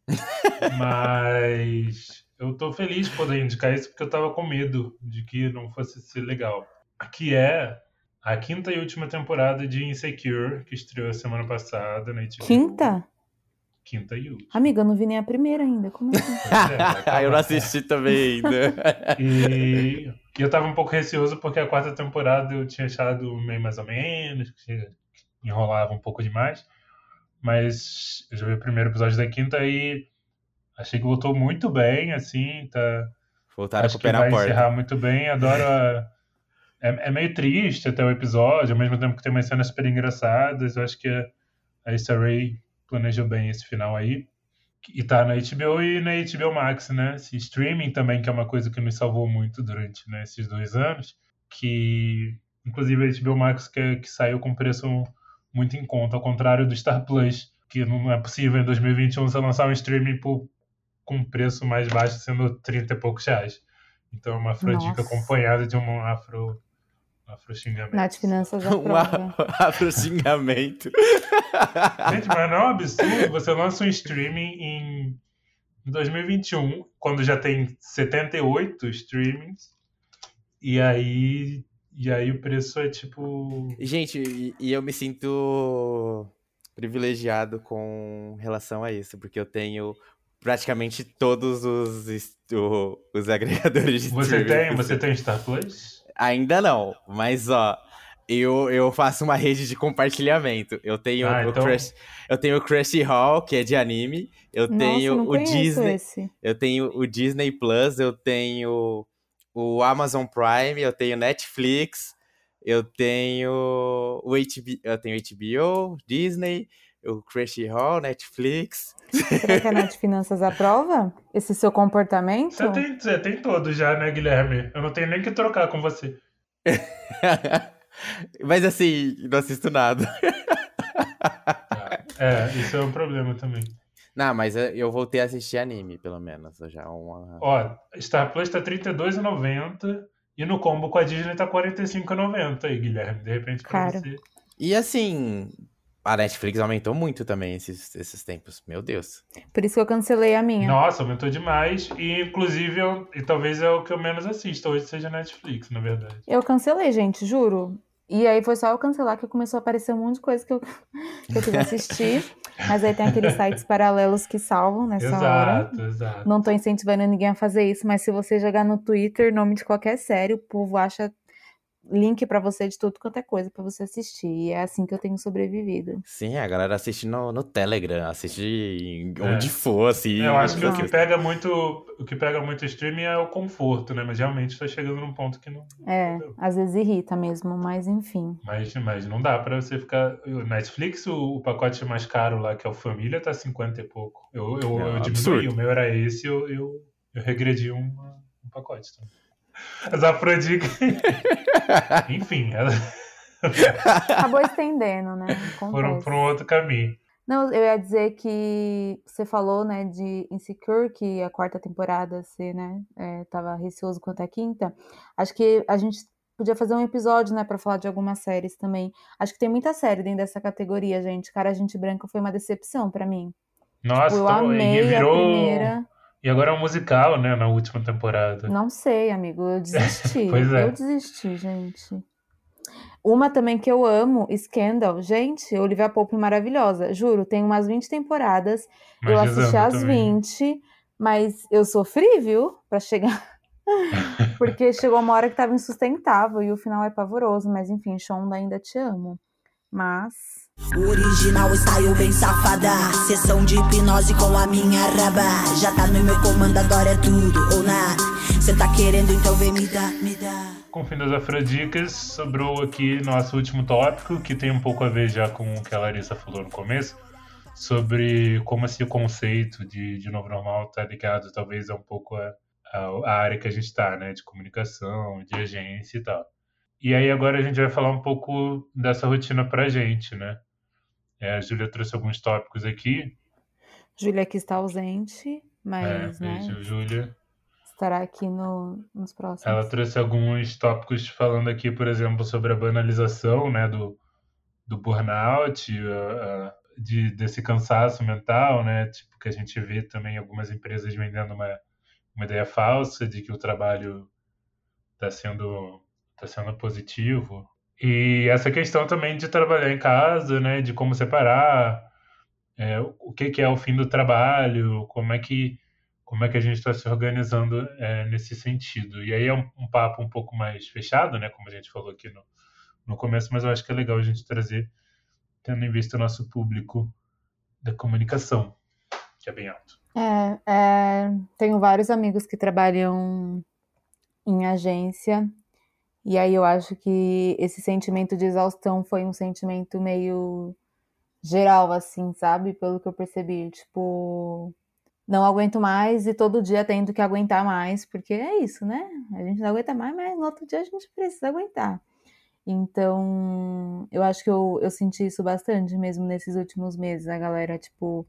Mas eu tô feliz de poder indicar isso porque eu tava com medo de que não fosse ser legal. Que é a quinta e última temporada de Insecure, que estreou a semana passada na HBO. Quinta? Quinta e última. Amiga, eu não vi nem a primeira ainda. Como assim? É, vai acabar. eu não assisti também ainda. E, eu tava um pouco receoso porque a quarta temporada eu tinha achado meio mais ou menos, que enrolava um pouco demais. Mas eu já vi o primeiro episódio da quinta e achei que voltou muito bem, assim, tá. Voltaram acho com o que pé na vai porta. encerrar muito bem. Adoro a... é, é meio triste até o episódio, ao mesmo tempo que tem umas cenas super engraçadas. Eu acho que a, Issa Rae planejou bem esse final aí. E tá na HBO e na HBO Max, né? Esse streaming também, que é uma coisa que nos salvou muito durante né, esses dois anos. Que, inclusive, a HBO Max que, que saiu com preço muito em conta, ao contrário do Star Plus, que não é possível em 2021 você lançar um streaming por, com preço mais baixo, sendo 30 e poucos reais. Então é uma afrodica acompanhada de um afro, afro xingamento. Nath Finanças Um aprova. afro-xingamento. Gente, mas não é um absurdo. Você lança um streaming em 2021, quando já tem 78 streamings, e aí, e aí o preço é tipo. Gente, e, e eu me sinto privilegiado com relação a isso, porque eu tenho praticamente todos os, os agregadores de Você streaming tem, você tem Star Plus? Ainda não, mas ó, eu, eu faço uma rede de compartilhamento. Eu tenho Ah, o então- Crush, eu tenho o Crush Hall, que é de anime. Eu Nossa, tenho não o Disney, esse. eu tenho o Disney Plus, eu tenho o Amazon Prime, eu tenho Netflix, eu tenho o HBO, eu tenho HBO, Disney, o Crunchyroll, Netflix. Será que a Nath Finanças aprova esse seu comportamento? Você tem, você tem todos já, né, Guilherme? Eu não tenho nem que trocar com você. Mas assim, não assisto nada. É, isso é um problema também. Não, mas eu- voltei a assistir anime, pelo menos. Já uma... Ó, Star Plus tá R$32,90 e no combo com a Disney tá R$45,90 aí, Guilherme. De repente pra Cara. você. E assim, a Netflix aumentou muito também esses, esses tempos. Meu Deus. Por isso que eu cancelei a minha. Nossa, aumentou demais. E inclusive, eu, e talvez é o que eu menos assisto hoje seja Netflix, na verdade. Eu cancelei, gente, juro. E aí foi só eu cancelar que começou a aparecer um monte de coisa que eu, que eu quis assistir. Mas aí tem aqueles sites paralelos que salvam nessa hora. Exato, exato. Não tô incentivando ninguém a fazer isso, mas se você jogar no Twitter nome de qualquer série, o povo acha link pra você de tudo quanto é coisa pra você assistir. E é assim que eu tenho sobrevivido. Sim, a galera assiste no, no Telegram, assiste em- É. onde for, assim. Eu acho que o que pega muito, o que pega muito streaming é o conforto, né? Mas realmente está chegando num ponto que não. É, às vezes irrita mesmo, mas enfim. Mas, mas não dá pra você ficar. O Netflix, o, o pacote mais caro lá, que é o Família, tá 50 e pouco. Eu, eu, É eu diminuí, o meu era esse, eu, eu, eu regredi um, um pacote também. As Afrodicas. Enfim, Acabou estendendo, né? foram Acontece. para um outro caminho. Não, eu ia dizer que você falou, né, de Insecure, que a quarta temporada você, né, é, tava receoso quanto à quinta. Acho que a gente podia fazer um episódio, né, pra falar de algumas séries também. Acho que tem muita série dentro dessa categoria, gente. Cara, Gente Branca foi uma decepção pra mim. Nossa, eu então, amei virou. a primeira. E agora é um musical, né? Na última temporada. Não sei, amigo, eu desisti. Pois é. Eu desisti, gente. Uma também que eu amo, Scandal. Gente, Olivia Pope maravilhosa. Juro, tem umas 20 temporadas. Mas eu assisti às também. 20, mas eu sofri, viu? Pra chegar. Porque chegou uma hora que tava insustentável e o final é pavoroso. Mas enfim, Shonda, ainda te amo. Mas. Original style bem safada. Sessão de hipnose com a minha raba. Já tá no meu comando, agora é tudo ou nada. Cê tá querendo, então vem me dar, me dar. Com o fim das Afrodicas, sobrou aqui nosso último tópico, que tem um pouco a ver já com o que a Larissa falou no começo, sobre como esse conceito de, de novo normal está ligado talvez a um pouco a, a, a área que a gente está, né, de comunicação, de agência e tal. E aí agora a gente vai falar um pouco dessa rotina pra gente, né? É, a Júlia trouxe alguns tópicos aqui. Júlia que está ausente, mas, é, né, beijo, Júlia. estará aqui no, nos próximos. Ela trouxe alguns tópicos falando aqui, por exemplo, sobre a banalização né, do, do burnout, uh, uh, de, desse cansaço mental, né? Tipo, que a gente vê também algumas empresas vendendo uma, uma ideia falsa de que o trabalho está sendo, tá sendo positivo. E essa questão também de trabalhar em casa, né, de como separar, é, o que, que, é o fim do trabalho, como é que, como é que a gente está se organizando é, nesse sentido. E aí é um, um, papo um pouco mais fechado, né, como a gente falou aqui no, no começo, mas eu acho que é legal a gente trazer, tendo em vista o nosso público da comunicação, que é bem alto. É, é, tenho vários amigos que trabalham em agência, e aí eu acho que esse sentimento de exaustão foi um sentimento meio geral, assim, sabe? Pelo que eu percebi, tipo, não aguento mais e todo dia tendo que aguentar mais, porque é isso, né? A gente não aguenta mais, mas no outro dia a gente precisa aguentar. Então, eu acho que eu, eu senti isso bastante mesmo nesses últimos meses, a galera, tipo,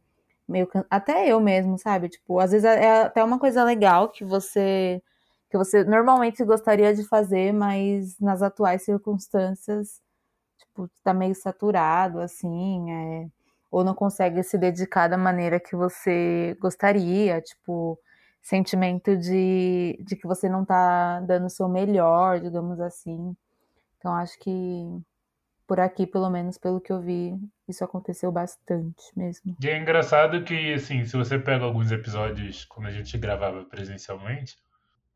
meio até eu mesmo, sabe? Tipo, às vezes é, é até uma coisa legal que você que você normalmente gostaria de fazer, mas nas atuais circunstâncias, tipo, tá meio saturado, assim, é, ou não consegue se dedicar da maneira que você gostaria, tipo, sentimento de, de que você não tá dando o seu melhor, digamos assim. Então, acho que por aqui, pelo menos pelo que eu vi, isso aconteceu bastante mesmo. E é engraçado que, assim, se você pega alguns episódios quando a gente gravava presencialmente,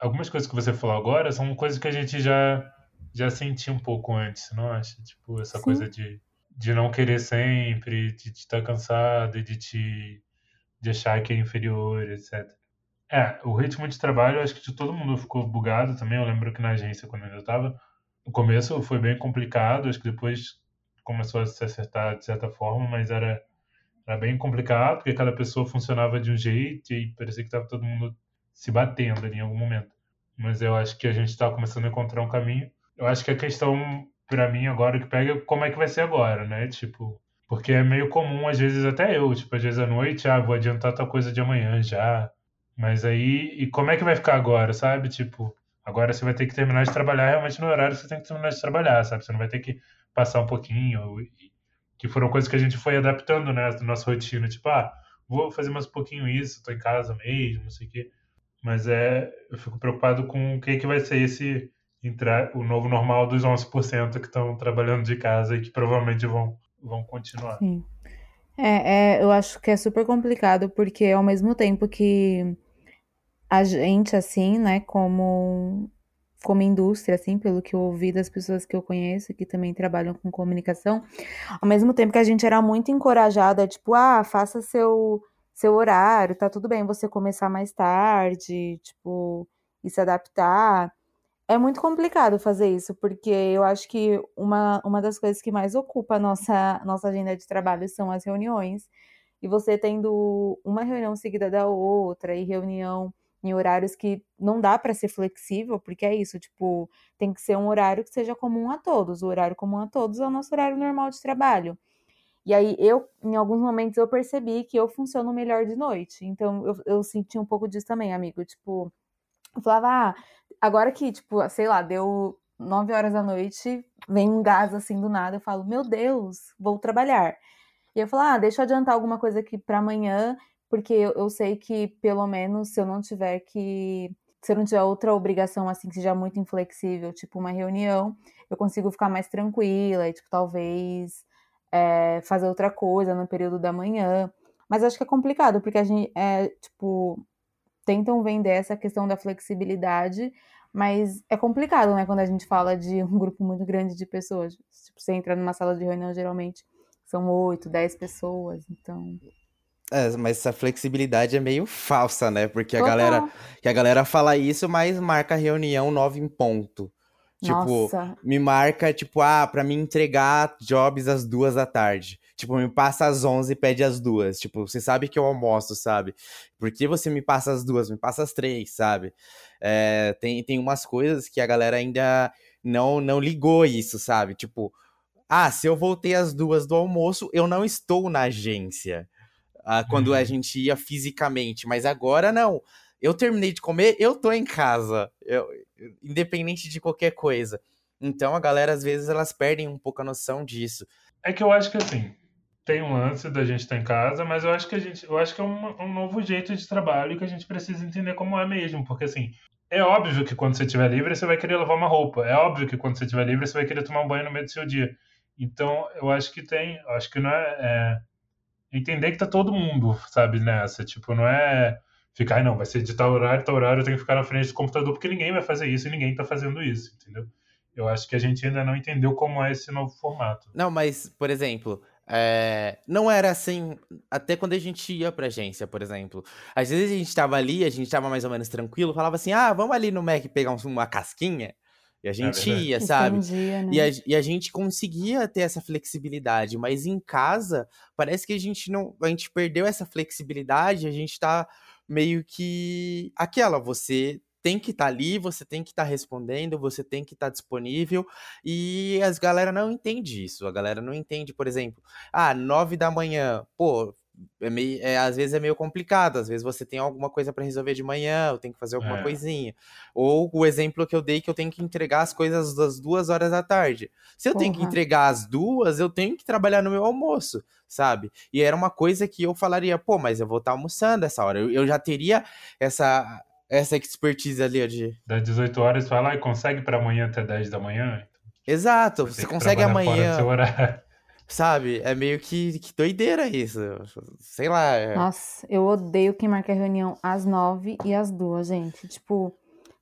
algumas coisas que você falou agora são coisas que a gente já já sentia um pouco antes, não acha? Tipo, essa Sim. coisa de, de não querer sempre, de estar tá cansado, de te de achar que é inferior, etc. É, o ritmo de trabalho, acho que de todo mundo ficou bugado também. Eu lembro que na agência, quando eu estava, no começo foi bem complicado, acho que depois começou a se acertar de certa forma, mas era, era bem complicado, porque cada pessoa funcionava de um jeito e parecia que estava todo mundo se batendo ali em algum momento. Mas eu acho que a gente está começando a encontrar um caminho. Eu acho que a questão, para mim, agora que pega é como é que vai ser agora, né? Tipo, porque é meio comum, às vezes, até eu, tipo, às vezes à noite, ah, vou adiantar tal coisa de amanhã já. Mas aí, e como é que vai ficar agora, sabe? Tipo, agora você vai ter que terminar de trabalhar realmente no horário que você tem que terminar de trabalhar, sabe? Você não vai ter que passar um pouquinho. Que foram coisas que a gente foi adaptando, né, na nossa rotina. Tipo, ah, vou fazer mais um pouquinho isso, tô em casa mesmo, não sei o quê. Mas é, eu fico preocupado com o que, que vai ser esse entrar o novo normal dos 11% que estão trabalhando de casa e que provavelmente vão, vão continuar. Sim. É, é, eu acho que é super complicado, porque ao mesmo tempo que a gente, assim, né, como, como indústria, assim, pelo que eu ouvi das pessoas que eu conheço, que também trabalham com comunicação, ao mesmo tempo que a gente era muito encorajada, tipo, ah, faça seu seu horário, tá tudo bem você começar mais tarde, tipo, e se adaptar. É muito complicado fazer isso, porque eu acho que uma, uma das coisas que mais ocupa a nossa, nossa agenda de trabalho são as reuniões. E você tendo uma reunião seguida da outra, e reunião em horários que não dá para ser flexível, porque é isso, tipo, tem que ser um horário que seja comum a todos. O horário comum a todos é o nosso horário normal de trabalho. E aí eu, em alguns momentos, eu percebi que eu funciono melhor de noite. Então eu, eu senti um pouco disso também, amigo. Tipo, eu falava, ah, agora que, tipo, sei lá, deu nove horas da noite, vem um gás assim do nada, eu falo, meu Deus, vou trabalhar. E eu falo, ah, deixa eu adiantar alguma coisa aqui para amanhã, porque eu, eu sei que pelo menos se eu não tiver que se eu não tiver outra obrigação assim que seja muito inflexível, tipo uma reunião, eu consigo ficar mais tranquila e tipo talvez é, fazer outra coisa no período da manhã. Mas acho que é complicado, porque a gente, é, tipo, tentam vender essa questão da flexibilidade, mas é complicado, né, quando a gente fala de um grupo muito grande de pessoas. Tipo, você entra numa sala de reunião, geralmente são oito, dez pessoas, então... É, mas essa flexibilidade é meio falsa, né? Porque a galera, que a galera fala isso, mas marca a reunião nove em ponto. Tipo, Nossa. me marca, tipo, ah, pra me entregar jobs às duas da tarde. Tipo, me passa às onze e pede às duas. Tipo, você sabe que eu almoço, sabe? Por que você me passa às duas? Me passa às três, sabe? É, tem, tem umas coisas que a galera ainda não, não ligou isso, sabe? Tipo, ah, se eu voltei às duas do almoço, eu não estou na agência. Ah, quando uhum. a gente ia fisicamente, mas agora não eu terminei de comer, eu tô em casa, eu, independente de qualquer coisa. Então a galera, às vezes, elas perdem um pouco a noção disso. É que eu acho que assim, tem um lance da gente estar em casa, mas eu acho que a gente, eu acho que é um, um novo jeito de trabalho que a gente precisa entender como é mesmo, porque assim, é óbvio que quando você estiver livre, você vai querer lavar uma roupa. É óbvio que quando você estiver livre, você vai querer tomar um banho no meio do seu dia. Então, eu acho que tem, acho que não é, é entender que tá todo mundo, sabe, nessa, tipo, não é ficar, não, vai ser de tal horário, tal horário, eu tenho que ficar na frente do computador, porque ninguém vai fazer isso e ninguém tá fazendo isso, entendeu? Eu acho que a gente ainda não entendeu como é esse novo formato. Não, mas, por exemplo, é, não era assim, até quando a gente ia pra agência, por exemplo. Às vezes a gente tava ali, a gente tava mais ou menos tranquilo, falava assim, ah, vamos ali no Mac pegar uma casquinha. E a é gente é ia, sabe? Entendia, né? e, a, e a gente conseguia ter essa flexibilidade, mas em casa, parece que a gente não. A gente perdeu essa flexibilidade, a gente tá meio que aquela, você tem que estar tá ali, você tem que estar tá respondendo, você tem que estar tá disponível. E as galera não entende isso. A galera não entende, por exemplo, ah, nove da manhã, pô, é meio, é, às vezes é meio complicado, às vezes você tem alguma coisa para resolver de manhã, ou tem que fazer alguma é. coisinha. Ou o exemplo que eu dei que eu tenho que entregar as coisas das duas horas da tarde. Se eu tenho que entregar as duas, eu tenho que trabalhar no meu almoço, sabe? E era uma coisa que eu falaria, pô, mas eu vou estar almoçando essa hora. Eu, eu já teria essa essa expertise ali de. Das 18 horas, vai lá e consegue para amanhã até 10 da manhã. Exato, você, você consegue amanhã. Sabe? É meio que, que doideira isso. Sei lá. É... Nossa, eu odeio quem marca reunião às 9 e às 2, gente. Tipo,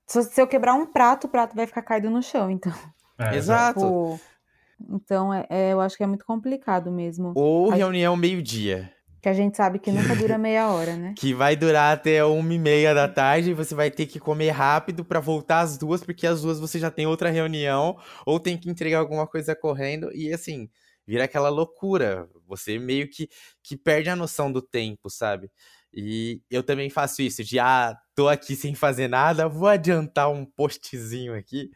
se eu quebrar um prato, o prato vai ficar caído no chão, então. É, Exato. Tipo, então, é, é, eu acho que é muito complicado mesmo. Ou reunião meio-dia. Que a gente sabe que nunca dura meia hora, né? que vai durar até uma e meia da tarde e você vai ter que comer rápido para voltar às duas, porque às duas você já tem outra reunião ou tem que entregar alguma coisa correndo. E assim, vira aquela loucura. Você meio que, que perde a noção do tempo, sabe? E eu também faço isso, de ah, tô aqui sem fazer nada, vou adiantar um postzinho aqui.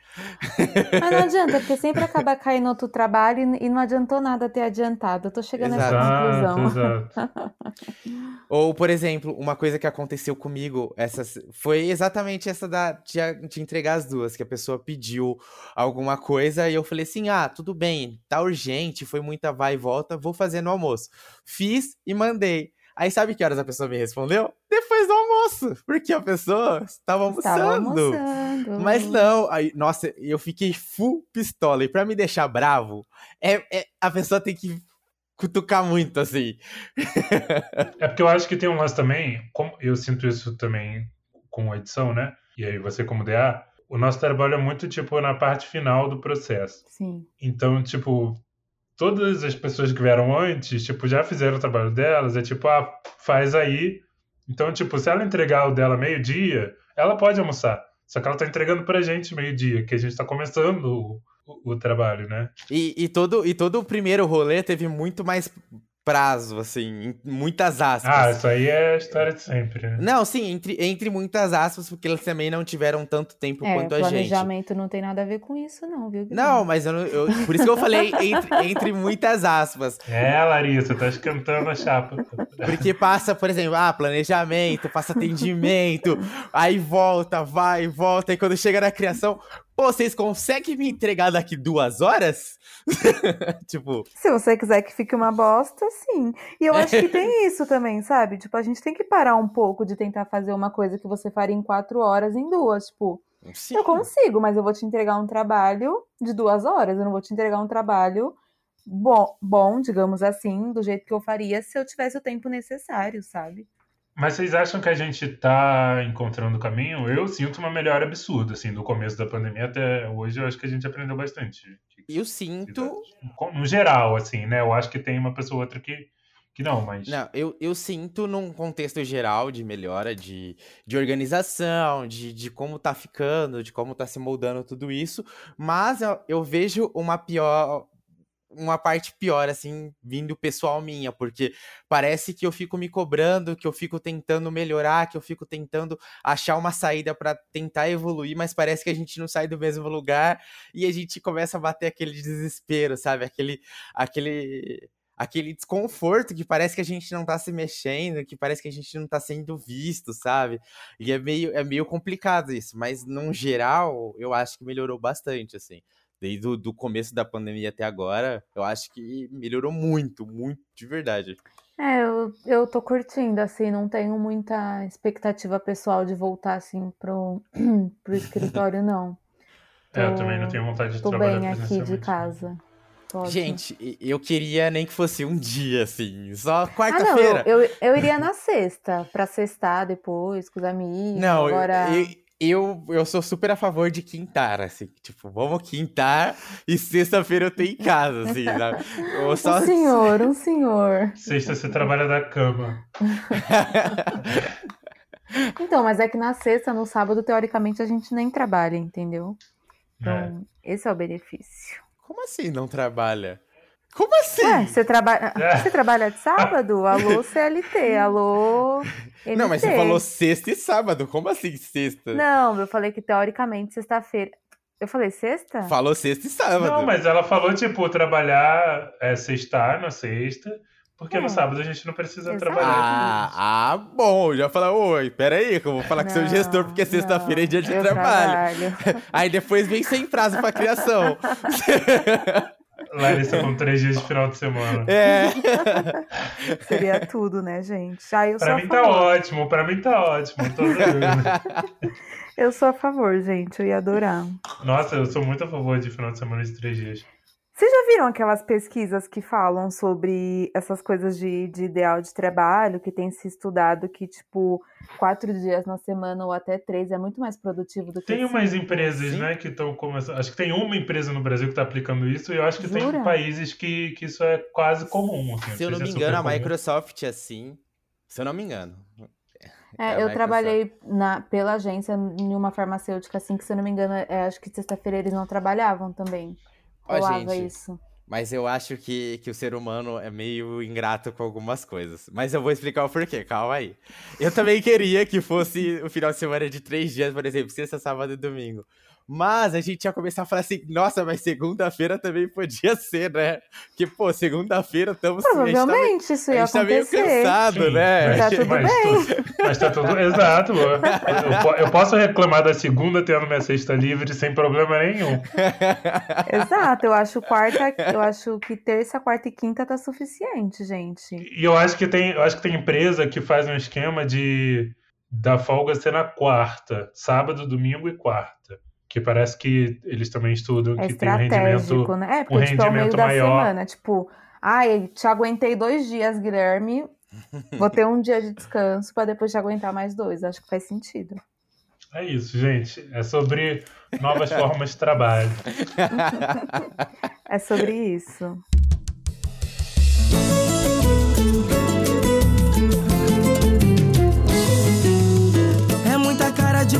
Mas não adianta, porque sempre acaba caindo outro trabalho e não adiantou nada ter adiantado. Eu tô chegando exato. nessa conclusão. Exato. Ou, por exemplo, uma coisa que aconteceu comigo, essa, foi exatamente essa da, de, de entregar as duas, que a pessoa pediu alguma coisa e eu falei assim: ah, tudo bem, tá urgente, foi muita vai e volta, vou fazer no almoço. Fiz e mandei. Aí sabe que horas a pessoa me respondeu? Depois do almoço, porque a pessoa estava almoçando. Estava almoçando. Mas não, aí, nossa, eu fiquei full pistola. E pra me deixar bravo, é, é a pessoa tem que cutucar muito, assim. é porque eu acho que tem um lance também, como eu sinto isso também com a edição, né? E aí você como DA, o nosso trabalho é muito, tipo, na parte final do processo. Sim. Então, tipo, todas as pessoas que vieram antes, tipo, já fizeram o trabalho delas, é tipo, ah, faz aí. Então, tipo, se ela entregar o dela meio-dia, ela pode almoçar. Só que ela tá entregando pra gente meio-dia, que a gente tá começando o, o, o trabalho, né? E, e, todo, e todo o primeiro rolê teve muito mais prazo, assim, muitas aspas. Ah, isso aí é a história de sempre, né? Não, sim, entre, entre muitas aspas, porque eles também não tiveram tanto tempo é, quanto a gente. planejamento não tem nada a ver com isso, não, viu? Não, mas eu, eu por isso que eu falei entre, entre muitas aspas. É, Larissa, tá esquentando a chapa. Porque passa, por exemplo, ah, planejamento, passa atendimento, aí volta, vai, volta, e quando chega na criação, Pô, vocês conseguem me entregar daqui duas horas? tipo. Se você quiser que fique uma bosta, sim. E eu acho que tem isso também, sabe? Tipo, a gente tem que parar um pouco de tentar fazer uma coisa que você faria em quatro horas em duas. Tipo, sim. eu consigo, mas eu vou te entregar um trabalho de duas horas. Eu não vou te entregar um trabalho bom, bom, digamos assim, do jeito que eu faria se eu tivesse o tempo necessário, sabe? Mas vocês acham que a gente está encontrando o caminho? Eu sinto uma melhora absurda, assim, do começo da pandemia até hoje, eu acho que a gente aprendeu bastante. Eu sinto... No geral, assim, né? Eu acho que tem uma pessoa ou outra que, que não, mas... Não, eu, eu sinto num contexto geral de melhora, de, de organização, de, de como tá ficando, de como tá se moldando tudo isso, mas eu, eu vejo uma pior uma parte pior, assim, vindo pessoal minha, porque parece que eu fico me cobrando, que eu fico tentando melhorar, que eu fico tentando achar uma saída para tentar evoluir, mas parece que a gente não sai do mesmo lugar e a gente começa a bater aquele desespero, sabe? Aquele, aquele, aquele desconforto que parece que a gente não tá se mexendo, que parece que a gente não tá sendo visto, sabe? E é meio, é meio complicado isso, mas num geral, eu acho que melhorou bastante, assim. Desde o do começo da pandemia até agora, eu acho que melhorou muito, muito de verdade. É, eu, eu tô curtindo, assim, não tenho muita expectativa pessoal de voltar, assim, pro, pro escritório, não. Tô, é, eu também não tenho vontade de tô trabalhar bem aqui de casa. Gente, eu queria nem que fosse um dia, assim, só quarta-feira. Ah, não, eu, eu, eu, iria na sexta, pra sextar depois, com os amigos. Não, agora... eu, eu, eu sou super a favor de quintar, assim, tipo, vamos quintar e sexta-feira eu tenho em casa, assim, sabe? Ou só... Um senhor, um senhor. Sexta você trabalha da cama. então, mas é que na sexta, no sábado, teoricamente, a gente nem trabalha, entendeu? Então, é. esse é o benefício. Como assim não trabalha? Como assim? Ué, você, traba... É. você trabalha de sábado? Alô, CLT, alô. MT. Não, mas você falou sexta e sábado. Como assim sexta? Não, eu falei que teoricamente sexta-feira. Eu falei sexta? Falou sexta e sábado. Não, mas ela falou, tipo, trabalhar é, sextar na sexta. Porque é. no sábado a gente não precisa Exato. trabalhar. Ah, ah, bom. Já falar, oi, peraí, que eu vou falar não, com seu gestor, porque sexta-feira é dia de trabalho. trabalho. Aí depois vem sem prazo pra criação. Larissa com três dias de final de semana. É. Seria tudo, né, gente? Ah, eu pra mim tá ótimo, pra mim tá ótimo. Tô eu sou a favor, gente. Eu ia adorar. Nossa, eu sou muito a favor de final de semana de três dias. Vocês já viram aquelas pesquisas que falam sobre essas coisas de, de, ideal de trabalho, que tem se estudado que, tipo, quatro dias na semana ou até três é muito mais produtivo do que Tem umas empresas, Sim. né, que estão começando. Acho que tem uma empresa no Brasil que está aplicando isso, e eu acho que Jura? tem países que, que isso é quase comum. Assim, se eu não me engano, a Microsoft é assim. Se eu não me engano. É, é eu trabalhei na, pela agência em uma farmacêutica, assim, que se eu não me engano, é, acho que sexta-feira eles não trabalhavam também. Ó, gente, isso. Mas eu acho que, que o ser humano é meio ingrato com algumas coisas. Mas eu vou explicar o porquê, calma aí. Eu também queria que fosse o final de semana de três dias, por exemplo, sexta, sábado e domingo. Mas a gente ia começar a falar assim, nossa, mas segunda-feira também podia ser, né? Que, pô, segunda-feira estamos... Provavelmente, isso ia acontecer. A gente tá meio cansado, Sim, né? Mas, tá tudo mas, bem. mas tá tudo... Exato, eu, eu, posso reclamar da segunda tendo minha sexta livre sem problema nenhum. Exato, eu acho quarta... Eu acho que terça, quarta e quinta tá suficiente, gente. E eu acho que tem, eu acho que tem empresa que faz um esquema de da folga ser na quarta, sábado, domingo e quarta que parece que eles também estudam é que tem um rendimento, né? É, porque, um tipo, é o meio da maior. semana, tipo, ai, te aguentei dois dias, Guilherme, vou ter um dia de descanso para depois te aguentar mais dois. Acho que faz sentido. É isso, gente. É sobre novas formas de trabalho. é sobre isso.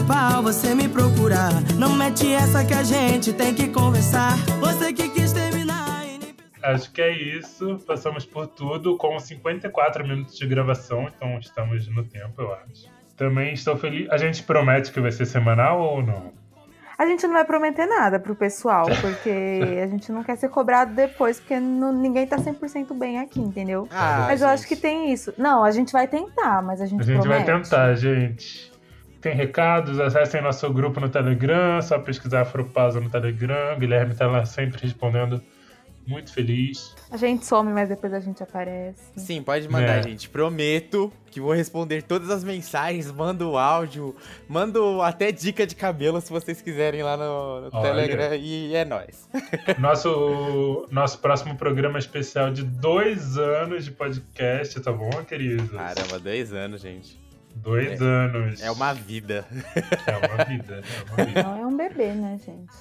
Pau você me procurar. Não mete essa que a gente tem que conversar. Você que quis terminar. Acho que é isso. Passamos por tudo com 54 minutos de gravação, então estamos no tempo, eu acho. Também estou feliz. A gente promete que vai ser semanal ou não? A gente não vai prometer nada pro pessoal, porque a gente não quer ser cobrado depois, porque não, ninguém tá 100% bem aqui, entendeu? Ah, mas eu acho que tem isso. Não, a gente vai tentar, mas a gente A gente promete. vai tentar, gente tem recados, acessem nosso grupo no Telegram, só pesquisar Afropausa no Telegram. Guilherme está lá sempre respondendo, muito feliz. A gente some, mas depois a gente aparece. Sim, pode mandar, é. gente. Prometo que vou responder todas as mensagens, mando áudio, mando até dica de cabelo se vocês quiserem lá no, no Telegram e é nóis. Nosso, nosso próximo programa especial de dois anos de podcast, tá bom, queridos? Caramba, dois anos, gente. Dois é, anos. É uma vida. É uma vida. É, uma vida. Não é um bebê, né, gente?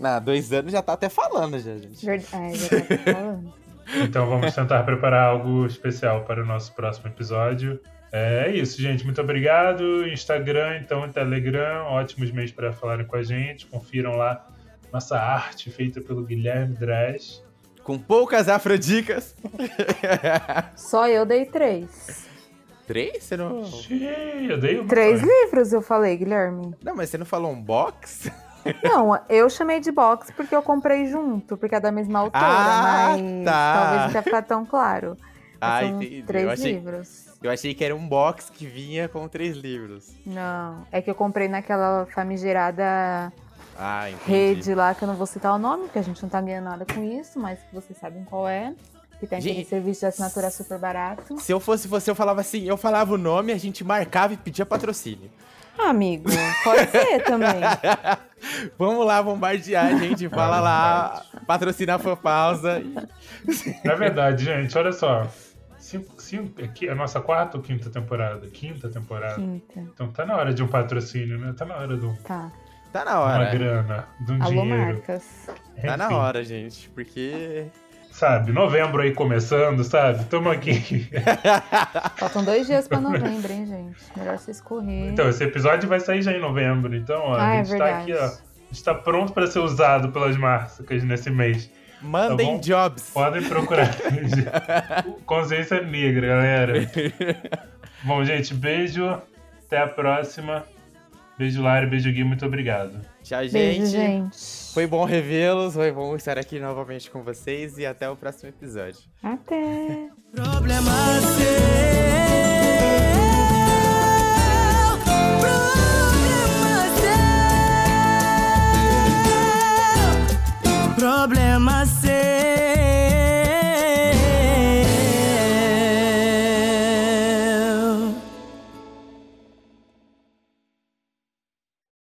Não, dois anos já tá até falando, já, gente. É, já tá até falando. Então vamos tentar preparar algo especial para o nosso próximo episódio. É isso, gente. Muito obrigado. Instagram, então, Telegram, ótimos meios para falarem com a gente. Confiram lá nossa arte feita pelo Guilherme Dres. Com poucas afrodicas. Só eu dei três. Três? Você não. Sim, eu dei um. Três livros, eu falei, Guilherme. Não, mas você não falou um box? Não, eu chamei de box porque eu comprei junto, porque é da mesma autora, ah, mas tá. talvez não tenha ficado tão claro. Ah, são entendi. três eu achei, livros. Eu achei que era um box que vinha com três livros. Não, é que eu comprei naquela famigerada Ah, rede lá, que eu não vou citar o nome, porque a gente não tá ganhando nada com isso, mas que vocês sabem qual é. Que tem aquele Gente- serviço de assinatura super barato. Se eu fosse você, eu falava assim, eu falava o nome, a gente marcava e pedia patrocínio. Ah, amigo, pode ser também. Vamos lá bombardear, a gente fala lá, patrocinar a pausa. Na verdade, gente, olha só. Cinco, cinco, aqui, é a nossa quarta ou quinta temporada? Quinta temporada. Quinta. Então tá na hora de um patrocínio, né? Tá na hora de um- Tá. Tá na uma hora. grana, de um Alô, dinheiro. marcas. Tá na Enfim, hora, gente, porque Sabe, novembro aí começando, sabe? Tamo aqui. Faltam dois dias pra novembro, hein, gente? Melhor vocês correr. Então, esse episódio vai sair já em novembro. Então, ó, Ah, a é gente tá aqui, ó. A gente tá pronto pra ser usado pelas marcas nesse mês. mandem Tá jobs. Podem procurar. Consciência negra, galera. Bom, gente, beijo. Até a próxima. Beijo, Lari. Beijo, Gui. Muito obrigado. Tchau, Beijo, gente. gente. Foi bom revê-los, foi bom estar aqui novamente com vocês e até o próximo episódio. Até. Problema seu.